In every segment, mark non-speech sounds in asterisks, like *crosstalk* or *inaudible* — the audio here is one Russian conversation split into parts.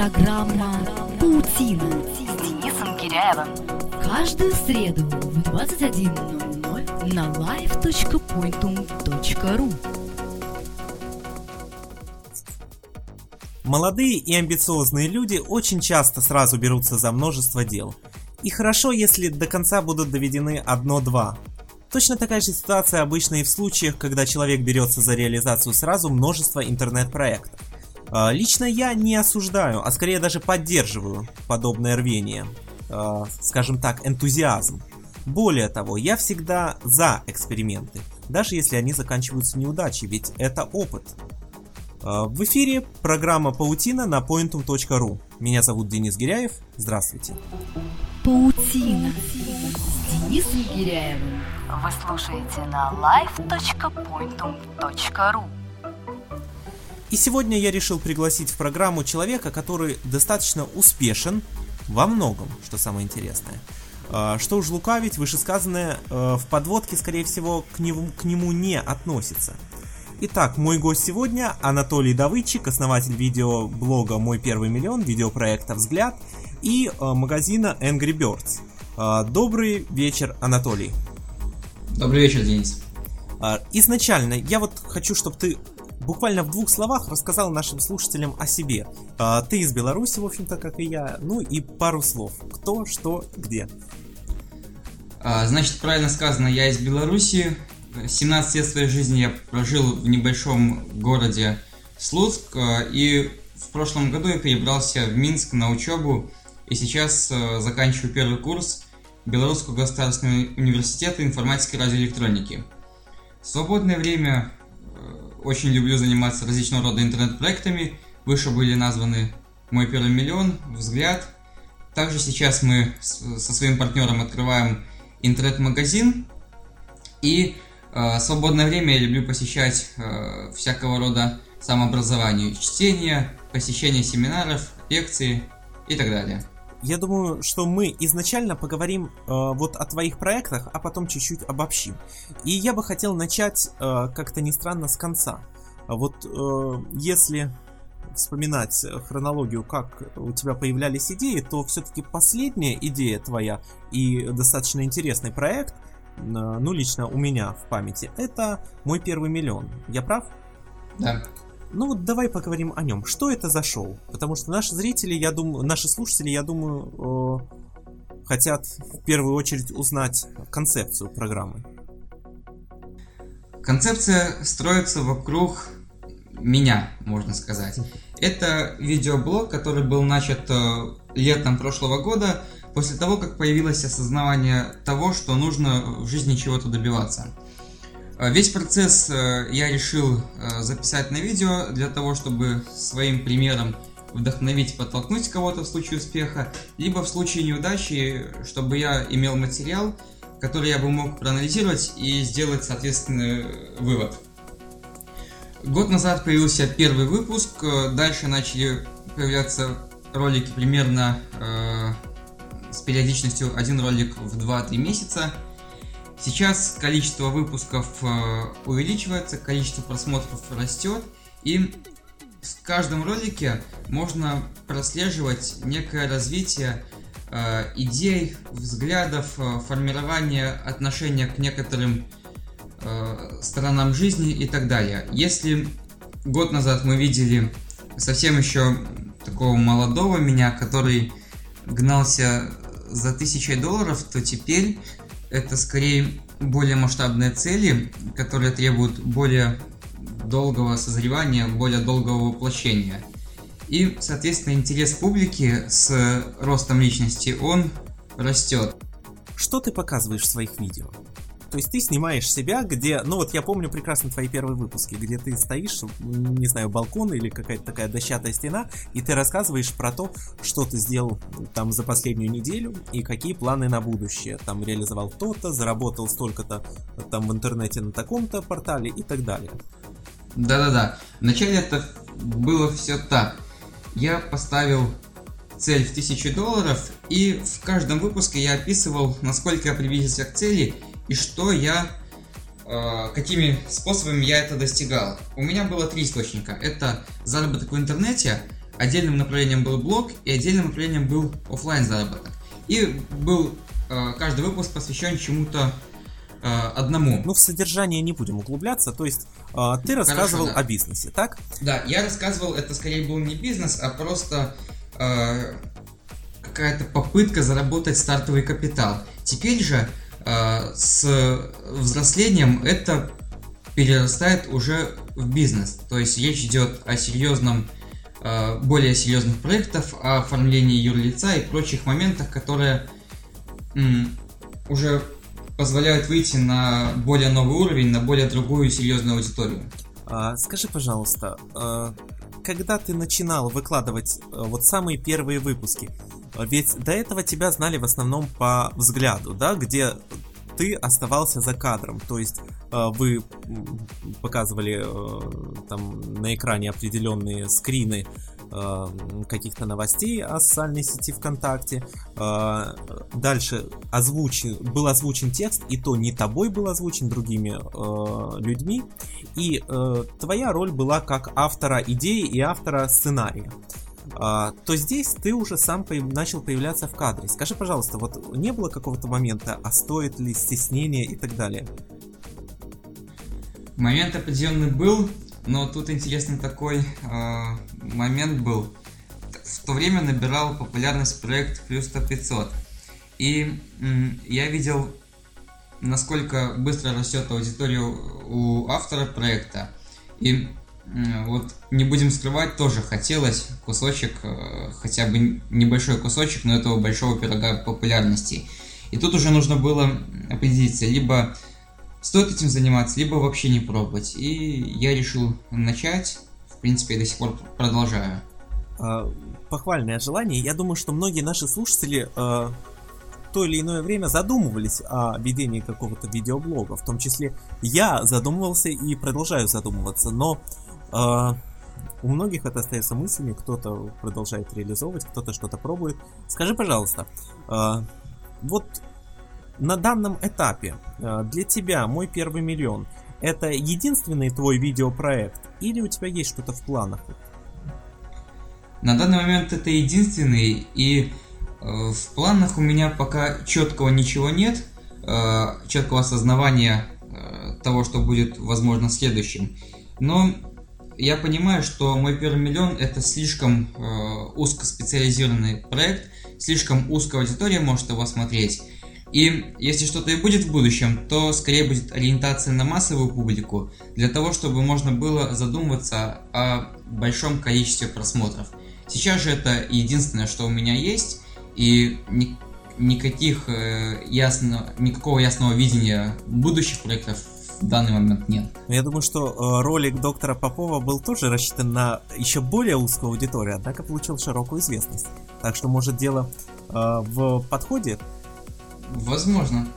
Программа «Паутина» с Денисом Киряевым. Каждую среду в 21.00 на live.pointum.ru Молодые и амбициозные люди очень часто сразу берутся за множество дел. И хорошо, если до конца будут доведены одно-два. Точно такая же ситуация обычно и в случаях, когда человек берется за реализацию сразу множества интернет-проектов. А, лично я не осуждаю, а скорее даже поддерживаю подобное рвение. А, скажем так, энтузиазм. Более того, я всегда за эксперименты, даже если они заканчиваются неудачей, ведь это опыт. А, в эфире программа «Паутина» на pointum.ru. Меня зовут Денис Гиряев. Здравствуйте. «Паутина» с Денисом Гиряевым. Вы слушаете на live.pointum.ru И сегодня я решил пригласить в программу человека, который достаточно успешен во многом, что самое интересное. А, Что уж лукавить, вышесказанное э, в подводке, скорее всего, к нему, к нему не относится. Итак, мой гость сегодня Анатолий Давыдчик, основатель видеоблога «Мой первый миллион», видеопроекта «Взгляд» и э, магазина Angry Birds. А, Добрый вечер, Анатолий. Добрый вечер, Денис. А, Изначально я вот хочу, чтобы ты буквально в двух словах рассказал нашим слушателям о себе. А, Ты из Беларуси, в общем-то, как и я, ну и пару слов. Кто, что, где. А, Значит, правильно сказано, я из Беларуси. 17 лет своей жизни я прожил в небольшом городе Слуцк. а, И в прошлом году я перебрался в Минск на учебу. И сейчас а, заканчиваю первый курс Белорусского государственного университета информатики и радиоэлектроники. В свободное время очень люблю заниматься различного рода интернет-проектами. Выше были названы «Мой первый миллион», «Взгляд». Также сейчас мы со своим партнером открываем интернет-магазин. И э, свободное время я люблю посещать э, всякого рода самообразование, чтение, посещение семинаров, лекции и так далее. Я думаю, что мы изначально поговорим э, вот о твоих проектах, а потом чуть-чуть обобщим. И я бы хотел начать, э, как-то не странно, с конца. Вот э, если вспоминать хронологию, как у тебя появлялись идеи, то все-таки последняя идея твоя и достаточно интересный проект, э, ну лично у меня в памяти, это мой первый миллион. Я прав? Да. Ну вот давай поговорим о нем. Что это за шоу? Потому что наши зрители, я думаю, наши слушатели, я думаю, э, хотят в первую очередь узнать концепцию программы. Концепция строится вокруг меня, можно сказать. Это видеоблог, который был начат э, летом прошлого года, после того, как появилось осознавание того, что нужно в жизни чего-то добиваться. Э, Весь процесс э, я решил э, записать на видео для того, чтобы своим примером вдохновить, подтолкнуть кого-то в случае успеха, либо в случае неудачи, чтобы я имел материал, который я бы мог проанализировать и сделать соответственный вывод. Год назад появился первый выпуск, дальше начали появляться ролики примерно э, с периодичностью один ролик в 2-3 месяца. Сейчас количество выпусков э, увеличивается, количество просмотров растет, и в каждом ролике можно прослеживать некое развитие э, идей, взглядов, э, формирование отношения к некоторым сторонам жизни и так далее. Если год назад мы видели совсем еще такого молодого меня, который гнался за тысячей долларов, то теперь это скорее более масштабные цели, которые требуют более долгого созревания, более долгого воплощения. И, соответственно, интерес публики с ростом личности, он растет. Что ты показываешь в своих видео? То есть ты снимаешь себя, где, ну вот я помню прекрасно твои первые выпуски, где ты стоишь, не знаю, балкон или какая-то такая дощатая стена, и ты рассказываешь про то, что ты сделал там за последнюю неделю и какие планы на будущее. Там реализовал то-то, заработал столько-то там в интернете на таком-то портале и так далее. Да-да-да. Вначале это было все так. Я поставил цель в 1000 долларов, и в каждом выпуске я описывал, насколько я приблизился к цели и что я, э, какими способами я это достигал. У меня было три источника. Это заработок в интернете, отдельным направлением был блог и отдельным направлением был офлайн заработок. И был э, каждый выпуск посвящен чему-то э, одному. Ну, в содержание не будем углубляться, то есть ты рассказывал Хорошо, да. о бизнесе, так? Да, я рассказывал, это скорее был не бизнес, а просто какая-то попытка заработать стартовый капитал. Теперь же с взрослением это перерастает уже в бизнес. То есть речь идет о серьезном, э, более серьезных проектах, о оформлении юрлица и прочих моментах, которые уже позволяют выйти на более новый уровень, на более другую серьезную аудиторию. А, скажи, пожалуйста, а, когда ты начинал выкладывать вот самые первые выпуски, ведь до этого тебя знали в основном по взгляду, да, где ты оставался за кадром, то есть а, вы показывали а, там на экране определенные скрины а, каких-то новостей о социальной сети ВКонтакте. А, Дальше озвучен, был озвучен текст, и то не тобой был озвучен, другими а, людьми. И э, твоя роль была как автора идеи и автора сценария. А, то здесь ты уже сам начал появляться в кадре. Скажи, пожалуйста, вот не было какого-то момента, а стоит ли стеснение и так далее? Момент определенный был, но тут интересный такой э, момент был. В то время набирал популярность проект Плюс 100 500. И я видел, насколько быстро растет аудитория у автора проекта. И вот не будем скрывать, тоже хотелось кусочек, э, хотя бы небольшой кусочек, но этого большого пирога популярности. И тут уже нужно было определиться, либо стоит этим заниматься, либо вообще не пробовать. И я решил начать. В принципе, я до сих пор продолжаю. А, Похвальное желание. Я думаю, что многие наши слушатели э, то или иное время задумывались о ведении какого-то видеоблога. В том числе я задумывался и продолжаю задумываться. Но э, у многих это остается мыслями, кто-то продолжает реализовывать, кто-то что-то пробует. Скажи, пожалуйста, э, вот на данном этапе э, для тебя мой первый миллион это единственный твой видеопроект или у тебя есть что-то в планах? На данный момент это единственный, и э, в планах у меня пока четкого ничего нет, э, четкого осознавания э, того, что будет, возможно, следующим. Но я понимаю, что мой первый миллион это слишком э, узкоспециализированный проект, слишком узкая аудитория может его смотреть. И если что-то и будет в будущем, то скорее будет ориентация на массовую публику, для того, чтобы можно было задумываться о большом количестве просмотров. Сейчас же это единственное, что у меня есть, и ни- никаких э, ясно, никакого ясного видения будущих проектов в данный момент нет. Но я думаю, что э, ролик доктора Попова был тоже рассчитан на еще более узкую аудиторию, однако получил широкую известность. Так что, может, дело э, в подходе? Возможно.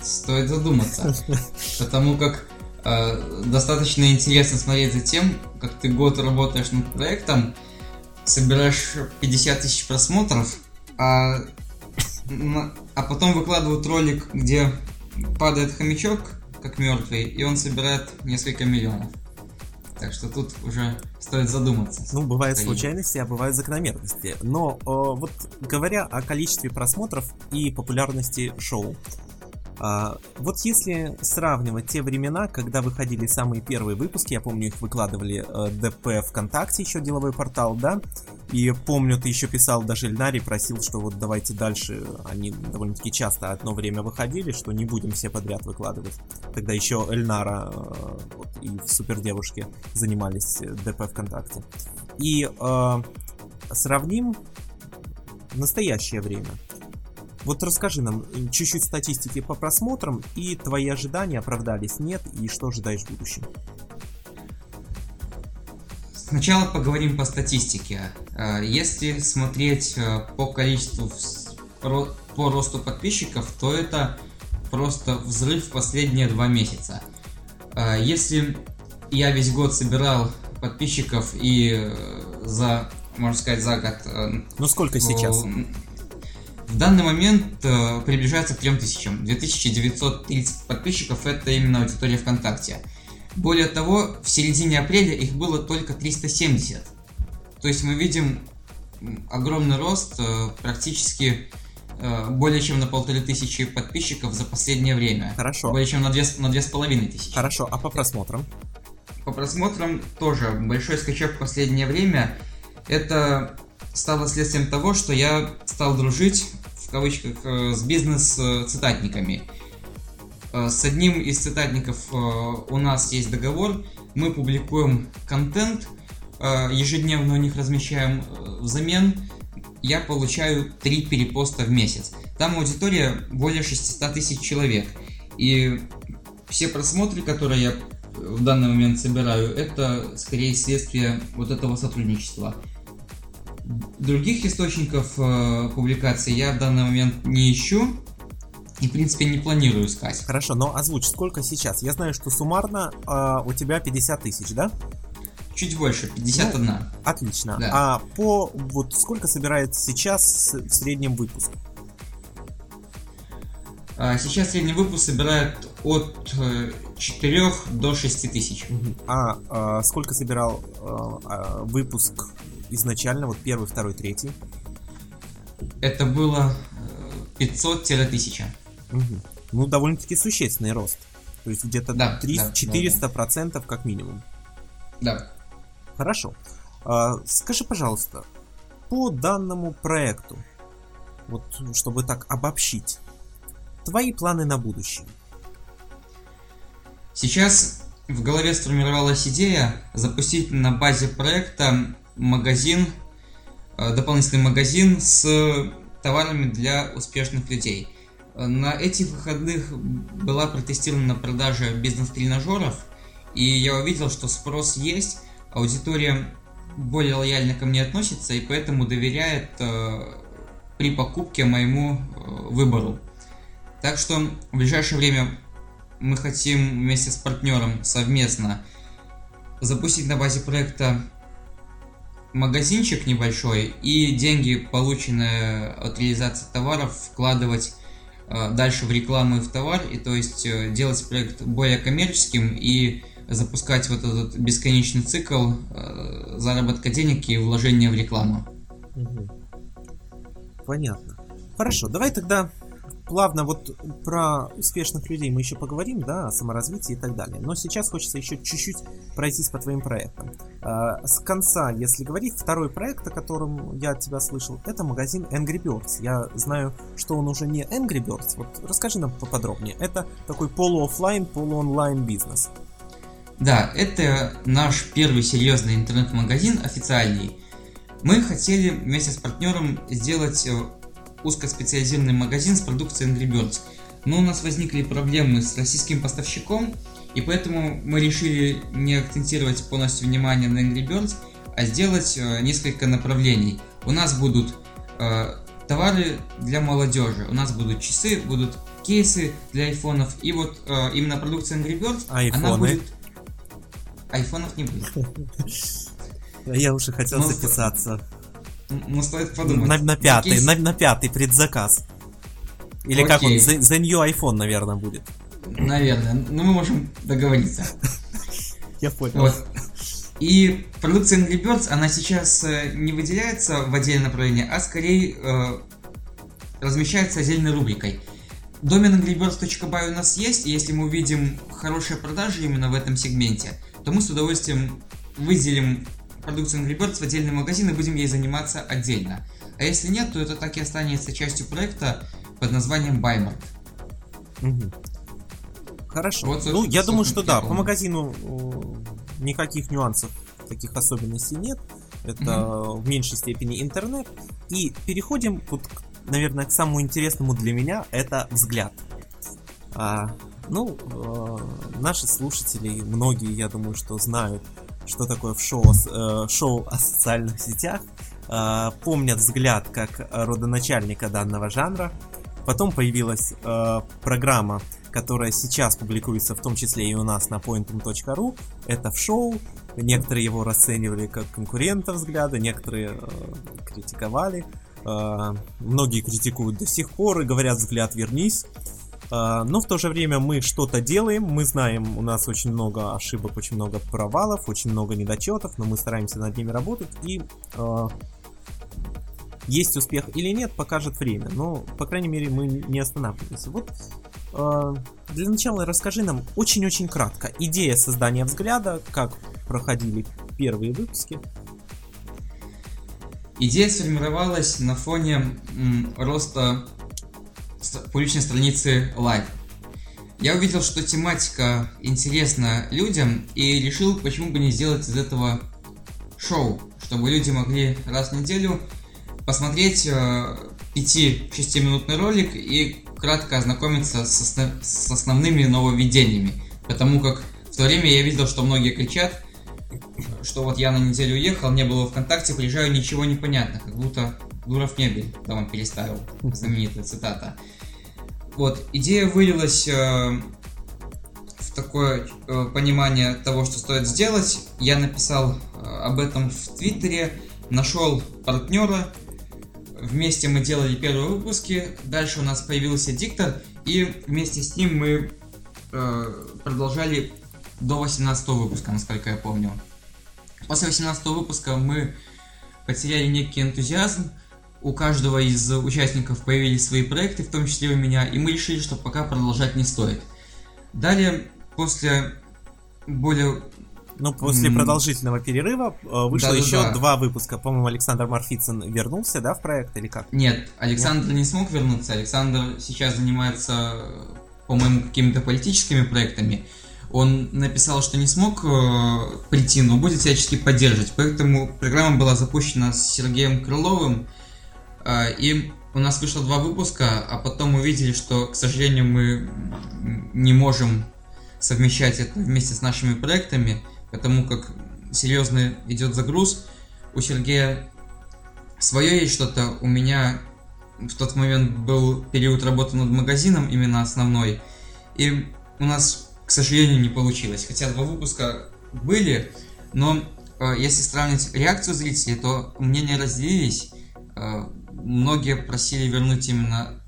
Стоит задуматься. *laughs* Потому как э, достаточно интересно смотреть за тем, как ты год работаешь над проектом, собираешь 50 тысяч просмотров, а, а потом выкладывают ролик, где падает хомячок, как мертвый, и он собирает несколько миллионов. Так что тут уже стоит задуматься. Ну, бывают Конечно. случайности, а бывают закономерности. Но э, вот говоря о количестве просмотров и популярности шоу, вот если сравнивать те времена, когда выходили самые первые выпуски, я помню, их выкладывали э, ДП ВКонтакте, еще деловой портал, да, и помню, ты еще писал даже Эльнаре, просил, что вот давайте дальше, они довольно-таки часто одно время выходили, что не будем все подряд выкладывать. Тогда еще Эльнара э, вот, и в Супердевушке занимались э, ДП ВКонтакте. И э, сравним настоящее время. Вот расскажи нам э, чуть-чуть статистики по просмотрам и твои ожидания оправдались, нет, и что ожидаешь в будущем. Сначала поговорим по статистике. Э, Если смотреть э, по количеству по росту подписчиков, то это просто взрыв в последние два месяца. Если я весь год собирал подписчиков и за, можно сказать, за год Ну сколько сейчас? В данный момент э, приближается к 3000. 2930 подписчиков это именно аудитория ВКонтакте. Более того, в середине апреля их было только 370. То есть мы видим огромный рост, э, практически э, более чем на полторы тысячи подписчиков за последнее время. Хорошо. Более чем на две, на две с половиной тысячи. Хорошо, а по просмотрам? По просмотрам тоже большой скачок в последнее время. Это стало следствием того, что я стал дружить, в кавычках, э, с бизнес-цитатниками. С одним из цитатников у нас есть договор, мы публикуем контент, ежедневно у них размещаем взамен я получаю 3 перепоста в месяц. Там аудитория более 600 тысяч человек. И все просмотры, которые я в данный момент собираю, это скорее следствие вот этого сотрудничества. Других источников э, публикаций я в данный момент не ищу и, в принципе, не планирую искать. Хорошо, но озвучь, сколько сейчас? Я знаю, что суммарно э, у тебя 50 тысяч, да? Чуть больше, 51. Ну, отлично. Да. А по вот сколько собирает сейчас в среднем выпуск? А, сейчас средний выпуск собирает от 4 э, до 6 тысяч. А, а сколько собирал а, а, выпуск изначально, вот первый, второй, третий? Это было 500-1000. Угу. Ну, довольно-таки существенный рост. То есть где-то да, 300, да, 400% да, процентов как минимум. Да. Хорошо. А, скажи, пожалуйста, по данному проекту, вот чтобы так обобщить, твои планы на будущее? Сейчас в голове сформировалась идея запустить на базе проекта магазин, а, дополнительный магазин с товарами для успешных людей. На этих выходных была протестирована продажа бизнес-тренажеров, и я увидел, что спрос есть, аудитория более лояльно ко мне относится и поэтому доверяет э, при покупке моему э, выбору. Так что в ближайшее время мы хотим вместе с партнером совместно запустить на базе проекта магазинчик небольшой и деньги, полученные от реализации товаров, вкладывать э, дальше в рекламу и в товар, и то есть э, делать проект более коммерческим и запускать вот этот бесконечный цикл э, заработка денег и вложения в рекламу. Понятно. Хорошо, давай тогда плавно вот про успешных людей мы еще поговорим, да, о саморазвитии и так далее. Но сейчас хочется еще чуть-чуть пройтись по твоим проектам. Э, с конца, если говорить, второй проект, о котором я от тебя слышал, это магазин Angry Birds. Я знаю, что он уже не Angry Birds. Вот расскажи нам поподробнее. Это такой полуофлайн, полуонлайн бизнес. Да, это наш первый серьезный интернет-магазин, официальный. Мы хотели вместе с партнером сделать э, узкоспециализированный магазин с продукцией Angry Birds. Но у нас возникли проблемы с российским поставщиком, и поэтому мы решили не акцентировать полностью внимание на Angry Birds, а сделать э, несколько направлений. У нас будут э, товары для молодежи, у нас будут часы, будут кейсы для айфонов, и вот э, именно продукция Angry Birds, Айфоны. она будет айфонов не будет. *laughs* Я уже хотел Но записаться. Ну, стоит подумать. На, на пятый, Кейс... на, на пятый предзаказ. Или Окей. как он, the, the New iPhone, наверное, будет. Наверное. Ну, мы можем договориться. *laughs* Я понял. Вот. И продукция Angry Birds, она сейчас э, не выделяется в отдельное направление, а скорее э, размещается отдельной рубрикой. Домен angrybirds.by у нас есть, и если мы увидим хорошие продажи именно в этом сегменте, то мы с удовольствием выделим продукцию Angry Birds в отдельный магазин и будем ей заниматься отдельно. А если нет, то это так и останется частью проекта под названием Bymart. Угу. Хорошо. Вот, ну, я думаю, что да, по магазину никаких нюансов, таких особенностей нет. Это угу. в меньшей степени интернет. И переходим, вот, наверное, к самому интересному для меня, это взгляд. А, ну, э, наши слушатели, многие, я думаю, что знают, что такое в шоу, э, шоу о социальных сетях, э, помнят взгляд как родоначальника данного жанра. Потом появилась э, программа, которая сейчас публикуется в том числе и у нас на pointum.ru. Это в шоу. Некоторые его расценивали как конкурента взгляда, некоторые э, критиковали. Э, многие критикуют до сих пор и говорят взгляд вернись. А, но в то же время мы что-то делаем, мы знаем, у нас очень много ошибок, очень много провалов, очень много недочетов, но мы стараемся над ними работать и э, есть успех или нет, покажет время. Но, по крайней мере, мы не останавливаемся. Вот э, для начала расскажи нам очень-очень кратко идея создания взгляда, как проходили первые выпуски. Идея сформировалась на фоне м, роста публичной страницы Live. Я увидел, что тематика интересна людям и решил, почему бы не сделать из этого шоу, чтобы люди могли раз в неделю посмотреть э, 5-6 минутный ролик и кратко ознакомиться с, основ... с основными нововведениями. Потому как в то время я видел, что многие кричат, что вот я на неделю уехал, не было ВКонтакте, приезжаю, ничего не понятно, как будто Дуров мебель дома переставил, знаменитая цитата. Вот, идея вылилась э, в такое э, понимание того, что стоит сделать. Я написал э, об этом в Твиттере, нашел партнера, вместе мы делали первые выпуски, дальше у нас появился диктор, и вместе с ним мы э, продолжали до 18 выпуска, насколько я помню. После 18 выпуска мы потеряли некий энтузиазм, у каждого из участников появились свои проекты, в том числе у меня, и мы решили, что пока продолжать не стоит. Далее, после более ну, после продолжительного перерыва э, вышло да, еще да. два выпуска. По-моему, Александр Марфицын вернулся, да, в проект или как? Нет, Александр Нет? не смог вернуться. Александр сейчас занимается, по-моему, какими-то политическими проектами. Он написал, что не смог э, прийти, но будет всячески поддерживать. Поэтому программа была запущена с Сергеем Крыловым. Э, и у нас вышло два выпуска, а потом увидели, что, к сожалению, мы не можем совмещать это вместе с нашими проектами потому как серьезно идет загруз. У Сергея свое есть что-то, у меня в тот момент был период работы над магазином, именно основной, и у нас, к сожалению, не получилось. Хотя два выпуска были, но э, если сравнить реакцию зрителей, то мнения разделились. Э, многие просили вернуть именно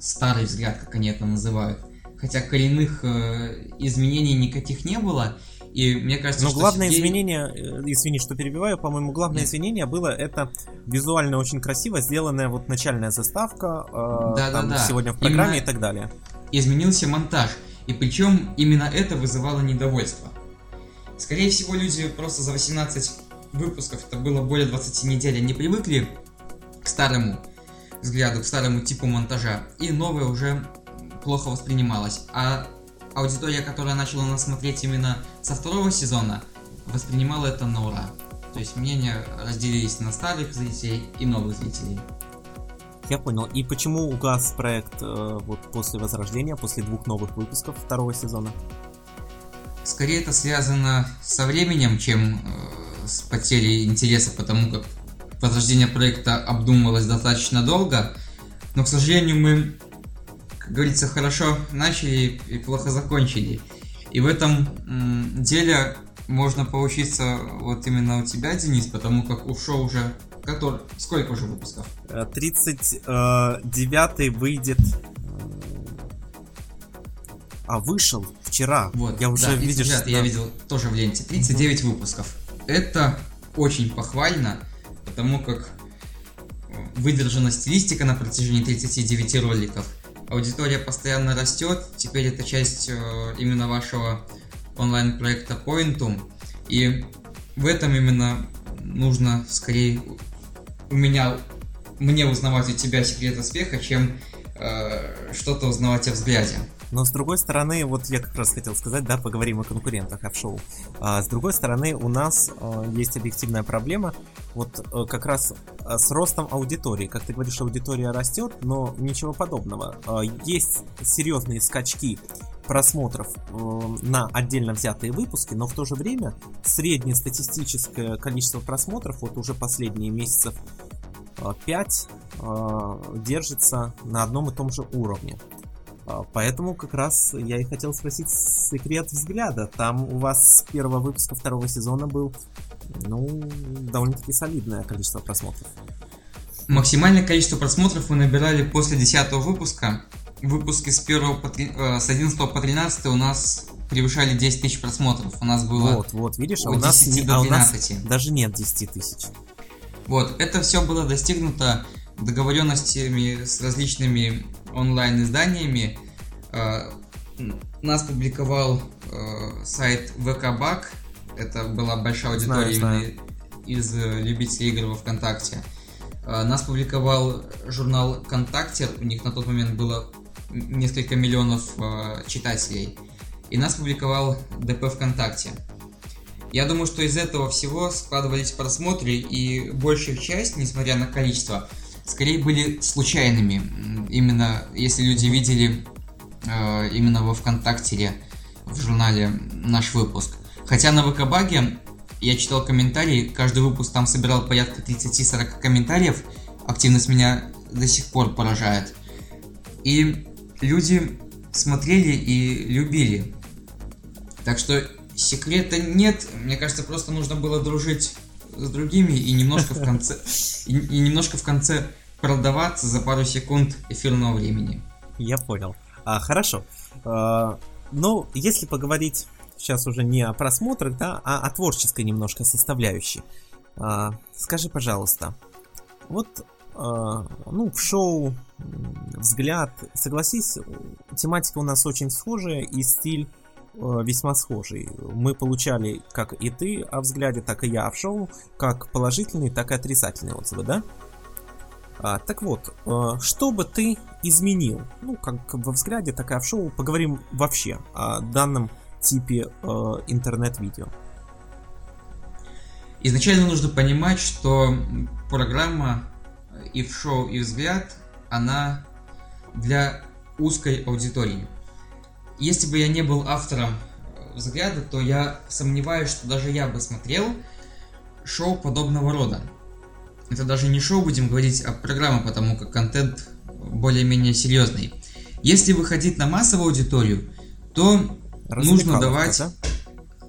старый взгляд, как они это называют. Хотя коренных э, изменений никаких не было, и мне кажется, Но что главное Сергей... изменение, э, извини, что перебиваю, по-моему, главное Нет. изменение было это визуально очень красиво сделанная вот начальная заставка, э, да, там, да, да. сегодня в программе именно и так далее. Изменился монтаж, и причем именно это вызывало недовольство. Скорее всего, люди просто за 18 выпусков, это было более 20 недель, они привыкли к старому взгляду, к старому типу монтажа, и новое уже плохо воспринималось. А аудитория, которая начала нас смотреть именно со второго сезона, воспринимала это на ура. То есть мнения разделились на старых зрителей и новых зрителей. Я понял. И почему угас проект э, вот после возрождения, после двух новых выпусков второго сезона? Скорее это связано со временем, чем э, с потерей интереса, потому как возрождение проекта обдумывалось достаточно долго. Но, к сожалению, мы как говорится, хорошо начали и плохо закончили. И в этом деле можно поучиться вот именно у тебя, Денис, потому как у шоу уже... Который... Сколько уже выпусков? 39 э, выйдет... А вышел вчера. Вот, я уже да, видишь, да. я видел тоже в ленте. 39 uh выпусков. Это очень похвально, потому как выдержана стилистика на протяжении 39 роликов. Аудитория постоянно растет, теперь это часть э, именно вашего онлайн-проекта Pointum, и в этом именно нужно скорее у меня, мне узнавать у тебя секрет успеха, чем э, что-то узнавать о взгляде. Но с другой стороны, вот я как раз хотел сказать, да, поговорим о конкурентах, о шоу. А с другой стороны, у нас а, есть объективная проблема, вот а, как раз а, с ростом аудитории. Как ты говоришь, аудитория растет, но ничего подобного. А, есть серьезные скачки просмотров э, на отдельно взятые выпуски, но в то же время среднее статистическое количество просмотров, вот уже последние месяцев 5, э, держится на одном и том же уровне. А, поэтому как раз я и хотел спросить секрет взгляда. Там у вас с первого выпуска второго сезона был, ну, довольно-таки солидное количество просмотров. Максимальное количество просмотров мы набирали после десятого выпуска. выпуски с, 1 по, э, с 11 по 13 у нас превышали 10 тысяч просмотров. У нас было Вот, вот, видишь, а у нас, 10 не- до а у нас 12. даже нет 10 тысяч. Вот, это все было достигнуто договоренностями с различными онлайн-изданиями. Э, Нас публиковал э, сайт ВКБак. Это была большая Знаю, аудитория знаю. именно из э, любителей игр во ВКонтакте. Нас публиковал журнал ВКонтакте. У них на тот момент было несколько миллионов читателей. И нас публиковал ДП ВКонтакте. Я думаю, что из этого всего складывались просмотры, и большая часть, несмотря на количество, скорее были случайными. Именно если люди видели э, именно во ВКонтакте в журнале наш выпуск. Хотя на ВКБаге я читал комментарии, каждый выпуск там собирал порядка 30-40 комментариев. Активность меня до сих пор поражает. И люди смотрели и любили. Так что секрета нет. Мне кажется, просто нужно было дружить с другими и немножко в конце и, и немножко в конце продаваться за пару секунд эфирного времени. Я понял. А, хорошо. А, ну, если поговорить сейчас уже не о просмотрах, да, а о творческой немножко составляющей. А, скажи, пожалуйста, вот, а, ну, в шоу «Взгляд», согласись, тематика у нас очень схожая и стиль э, весьма схожий. Мы получали, как и ты о взгляде, так и я в шоу, как положительные, так и отрицательные отзывы, да? А, так вот, э, что бы ты изменил? Ну, как во взгляде, так и в шоу. Поговорим вообще о данном типе э, интернет-видео. Изначально нужно понимать, что программа и в шоу, и взгляд, она для узкой аудитории. Если бы я не был автором взгляда, то я сомневаюсь, что даже я бы смотрел шоу подобного рода. Это даже не шоу, будем говорить, а программа, потому как контент более-менее серьезный. Если выходить на массовую аудиторию, то нужно давать... да?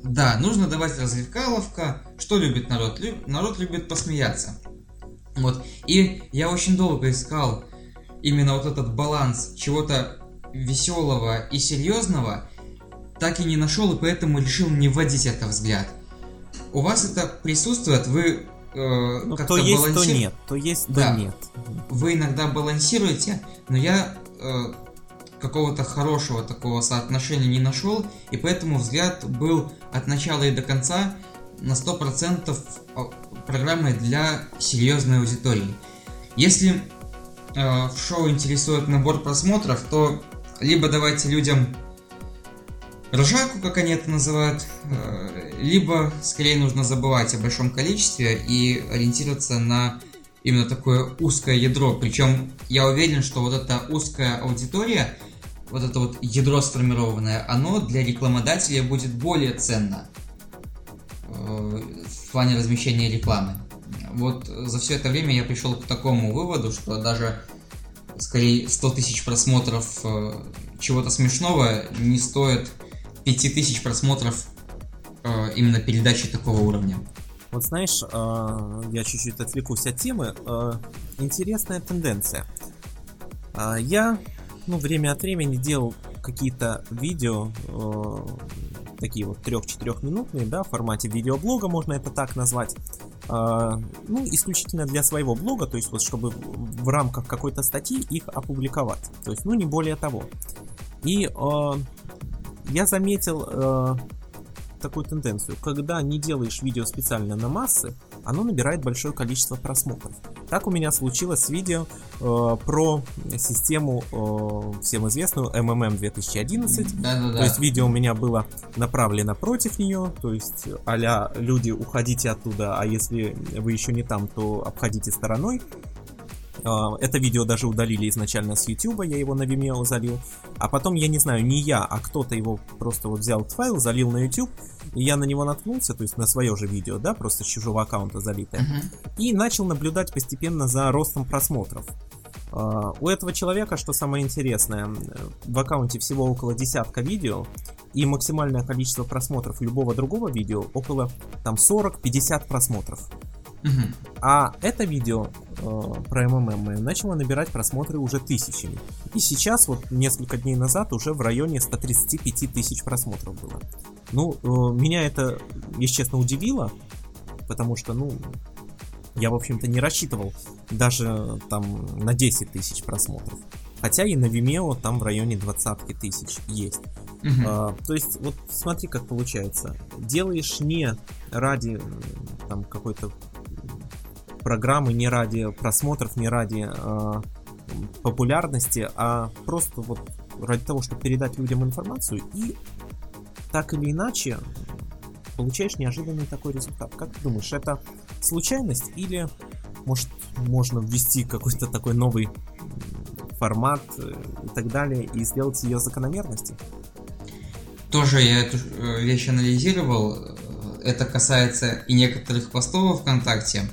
Да, нужно давать развлекаловка. Что любит народ? Лю- народ любит посмеяться. Вот. И я очень долго искал именно вот этот баланс чего-то веселого и серьезного, так и не нашел, и поэтому решил не вводить это взгляд. У вас это присутствует, вы э, Ну, как-то то есть, то балансируете? нет. То есть, то Да. нет. вы иногда балансируете, но я э, какого-то хорошего такого соотношения не нашел, и поэтому взгляд был от начала и до конца на 100% а, программой для серьезной аудитории. Если э, в шоу интересует набор просмотров, то либо давайте людям ржаку, как они это называют, э, либо скорее нужно забывать о большом количестве и ориентироваться на именно такое узкое ядро. Причем я уверен, что вот эта узкая аудитория, вот это вот ядро сформированное, оно для рекламодателя будет более ценно э, в плане размещения рекламы. Вот за все это время я пришел к такому выводу, что даже скорее 100 тысяч просмотров э, чего-то смешного не стоит 5 тысяч просмотров э, именно передачи такого уровня. Вот знаешь, э, я чуть-чуть отвлекусь от темы. э, Интересная тенденция. А, Я, ну, время от времени делал какие-то видео, э, такие вот 3-4 минутные, да, в формате видеоблога, можно это так назвать. А, Ну, исключительно для своего блога, то есть вот чтобы в рамках какой-то статьи их опубликовать. То есть, ну, не более того. И э, я заметил э, такую тенденцию. Когда не делаешь видео специально на массы, оно набирает большое количество просмотров. Так у меня случилось с видео э, про систему э, всем известную MMM 2011. Да-да-да. То есть видео у меня было направлено против нее, то есть а люди уходите оттуда, а если вы еще не там, то обходите стороной. А, Это видео даже удалили изначально с YouTube, я его на Vimeo залил. А потом, я не знаю, не я, а кто-то его просто вот взял файл, залил на YouTube, и я на него наткнулся, то есть на свое же видео, да, просто с чужого аккаунта залитое, Мгм. и начал наблюдать постепенно за ростом просмотров. А, У этого человека, что самое интересное, в аккаунте всего около десятка видео, и максимальное количество просмотров любого другого видео около там 40-50 просмотров. Мгм. А это видео э, про МММ начало набирать просмотры уже тысячами. И сейчас, вот несколько дней назад, уже в районе 135 тысяч просмотров было. Ну, э, меня это, если честно, удивило, потому что, ну, я, в общем-то, не рассчитывал даже там на 10 тысяч просмотров. Хотя и на Vimeo там в районе 20 тысяч есть. Мгм. А, то есть, вот смотри, как получается. Делаешь не ради там какой-то программы, не ради просмотров, не ради м, популярности, а просто вот ради того, чтобы передать людям информацию и так или иначе получаешь неожиданный такой результат. Как ты думаешь, это случайность или может можно ввести какой-то такой новый формат э, и так далее и сделать ее закономерностью? Тоже я эту э, вещь анализировал. Э, Это касается и некоторых постов ВКонтакте.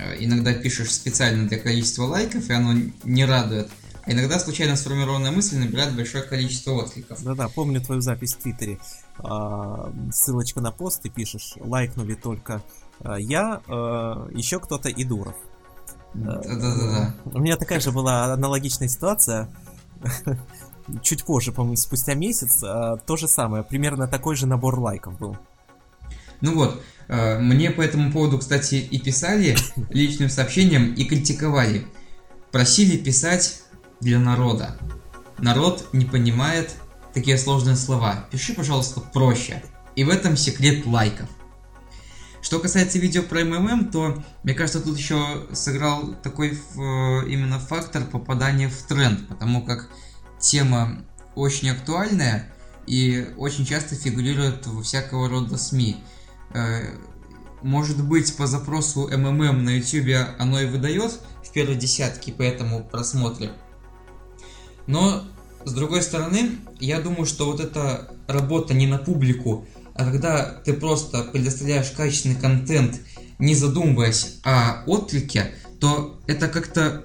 Э, Иногда пишешь специально для количества лайков, и оно не радует. А иногда случайно сформированная мысль набирает большое количество откликов. Да-да, помню твою запись в Твиттере. А, ссылочка на пост, ты пишешь, лайкнули только а, я, еще кто-то и Дуров. Да-да-да. У меня такая же была аналогичная ситуация. *laughs* Чуть позже, по-моему, спустя месяц, то же самое. Примерно такой же набор лайков был. Ну вот, э, мне по этому поводу, кстати, и писали личным сообщением, и критиковали. Просили писать для народа. Народ не понимает такие сложные слова. Пиши, пожалуйста, проще. И в этом секрет лайков. Что касается видео про МММ, то, мне кажется, тут еще сыграл такой э, именно фактор попадания в тренд, потому как тема очень актуальная и очень часто фигурирует во всякого рода СМИ. Э, Может быть, по запросу МММ на YouTube оно и выдает в первой десятке по этому просмотре. Но, с другой стороны, я думаю, что вот эта работа не на публику, а когда ты просто предоставляешь качественный контент, не задумываясь о отклике, то это как-то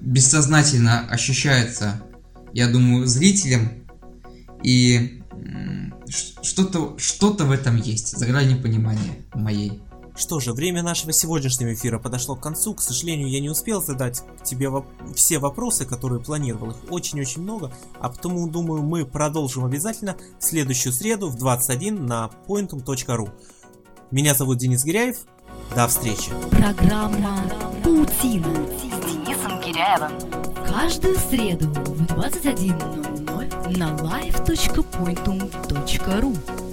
бессознательно ощущается, я думаю, зрителям. И что-то что в этом есть, за гранью понимания моей. Что же, время нашего сегодняшнего эфира подошло к концу. К сожалению, я не успел задать тебе воп- все вопросы, которые планировал. Их очень-очень много. А потому, думаю, мы продолжим обязательно в следующую среду в 21 на pointum.ru. Меня зовут Денис Гиряев. До встречи. Программа «Паутина» с Денисом Киряевым. Каждую среду в 21.00 на live.pointum.ru